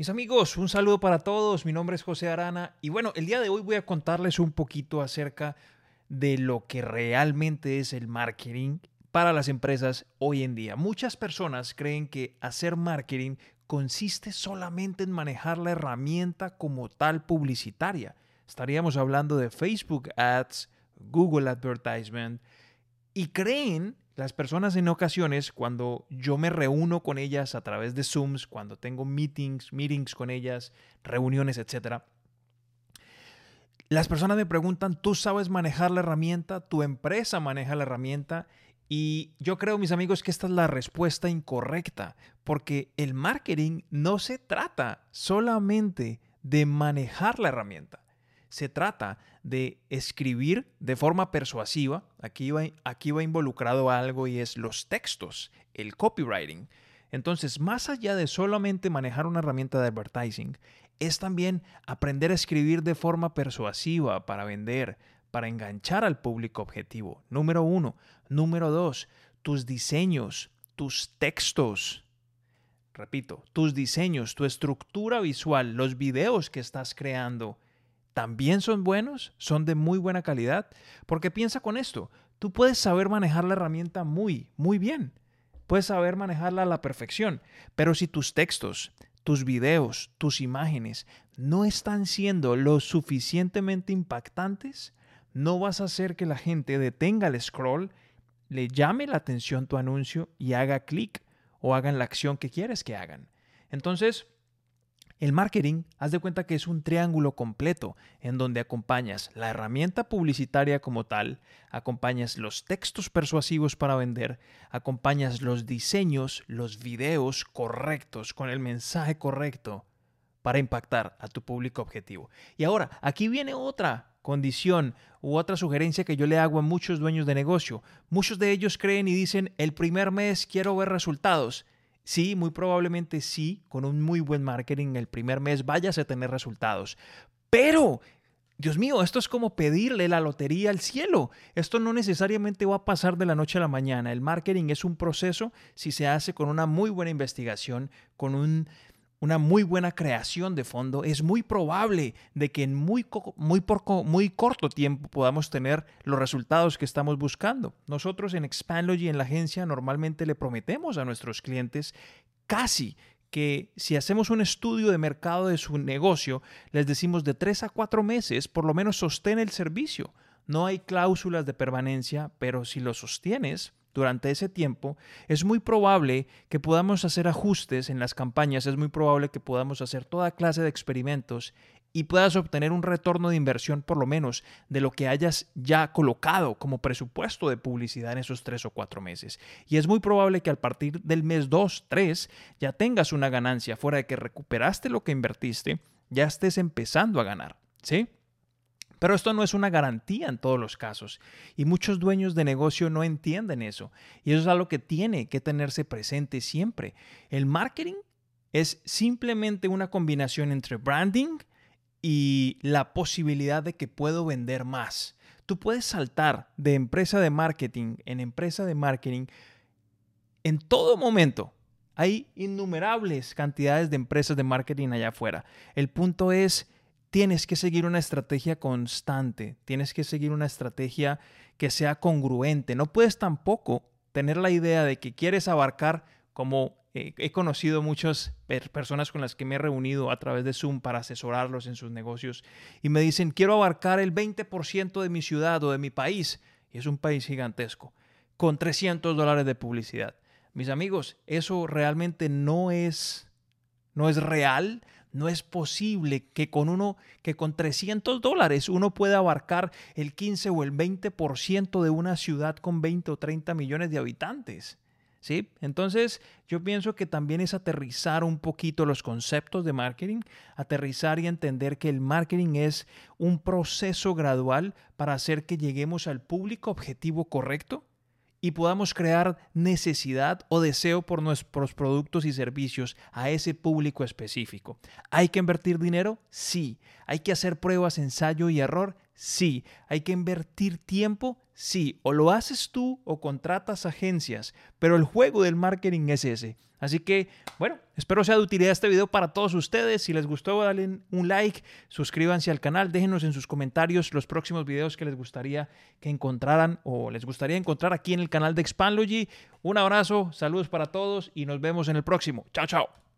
Mis amigos, un saludo para todos. Mi nombre es José Arana y bueno, el día de hoy voy a contarles un poquito acerca de lo que realmente es el marketing para las empresas hoy en día. Muchas personas creen que hacer marketing consiste solamente en manejar la herramienta como tal publicitaria. Estaríamos hablando de Facebook Ads, Google Advertisement y creen las personas en ocasiones, cuando yo me reúno con ellas a través de Zooms, cuando tengo meetings, meetings con ellas, reuniones, etc., las personas me preguntan, ¿tú sabes manejar la herramienta? ¿Tu empresa maneja la herramienta? Y yo creo, mis amigos, que esta es la respuesta incorrecta, porque el marketing no se trata solamente de manejar la herramienta se trata de escribir de forma persuasiva. Aquí va, involucrado algo y es los textos, el copywriting. Entonces, más allá de solamente manejar una herramienta de advertising, es también aprender a escribir de forma persuasiva para vender, para enganchar al público objetivo. Número uno. Número dos, tus diseños, tus textos. Repito, tus diseños, tu estructura visual, los videos que estás creando también son buenos, son de muy buena calidad, porque piensa con esto, tú puedes saber manejar la herramienta muy, muy bien, puedes saber manejarla a la perfección, pero si tus textos, tus videos, tus imágenes no están siendo lo suficientemente impactantes, no vas a hacer que la gente detenga el scroll, le llame la atención tu anuncio y haga clic o hagan la acción que quieres que hagan. Entonces, el marketing, haz de cuenta que es un triángulo completo en donde acompañas la herramienta publicitaria como tal, acompañas los textos persuasivos para vender, acompañas los diseños, los videos correctos con el mensaje correcto para impactar a tu público objetivo. Y ahora, aquí viene otra condición u otra sugerencia que yo le hago a muchos dueños de negocio. Muchos de ellos creen y dicen, el primer mes quiero ver resultados. Sí, muy probablemente sí, con un muy buen marketing el primer mes vayas a tener resultados. Pero, Dios mío, esto es como pedirle la lotería al cielo. Esto no necesariamente va a pasar de la noche a la mañana. El marketing es un proceso si se hace con una muy buena investigación, con un una muy buena creación de fondo, es muy probable de que en muy, muy, muy corto tiempo podamos tener los resultados que estamos buscando. Nosotros en Expandlogy, en la agencia, normalmente le prometemos a nuestros clientes casi que si hacemos un estudio de mercado de su negocio, les decimos de tres a cuatro meses, por lo menos sostén el servicio. No hay cláusulas de permanencia, pero si lo sostienes, durante ese tiempo, es muy probable que podamos hacer ajustes en las campañas, es muy probable que podamos hacer toda clase de experimentos y puedas obtener un retorno de inversión por lo menos de lo que hayas ya colocado como presupuesto de publicidad en esos tres o cuatro meses. Y es muy probable que al partir del mes 2, 3, ya tengas una ganancia fuera de que recuperaste lo que invertiste, ya estés empezando a ganar. ¿Sí? Pero esto no es una garantía en todos los casos y muchos dueños de negocio no entienden eso y eso es algo que tiene que tenerse presente siempre. El marketing es simplemente una combinación entre branding y la posibilidad de que puedo vender más. Tú puedes saltar de empresa de marketing en empresa de marketing en todo momento. Hay innumerables cantidades de empresas de marketing allá afuera. El punto es tienes que seguir una estrategia constante, tienes que seguir una estrategia que sea congruente. No puedes tampoco tener la idea de que quieres abarcar, como eh, he conocido muchas personas con las que me he reunido a través de Zoom para asesorarlos en sus negocios, y me dicen, quiero abarcar el 20% de mi ciudad o de mi país, y es un país gigantesco, con 300 dólares de publicidad. Mis amigos, eso realmente no es, no es real, no es posible que con uno, que con 300 dólares uno pueda abarcar el 15 o el 20% de una ciudad con 20 o 30 millones de habitantes. ¿Sí? Entonces, yo pienso que también es aterrizar un poquito los conceptos de marketing, aterrizar y entender que el marketing es un proceso gradual para hacer que lleguemos al público objetivo correcto y podamos crear necesidad o deseo por nuestros productos y servicios a ese público específico. ¿Hay que invertir dinero? Sí. ¿Hay que hacer pruebas, ensayo y error? Sí. Hay que invertir tiempo, sí. O lo haces tú o contratas agencias, pero el juego del marketing es ese. Así que, bueno, espero sea de utilidad este video para todos ustedes. Si les gustó, dale un like, suscríbanse al canal, déjenos en sus comentarios los próximos videos que les gustaría que encontraran o les gustaría encontrar aquí en el canal de Expandlogy. Un abrazo, saludos para todos y nos vemos en el próximo. Chao, chao.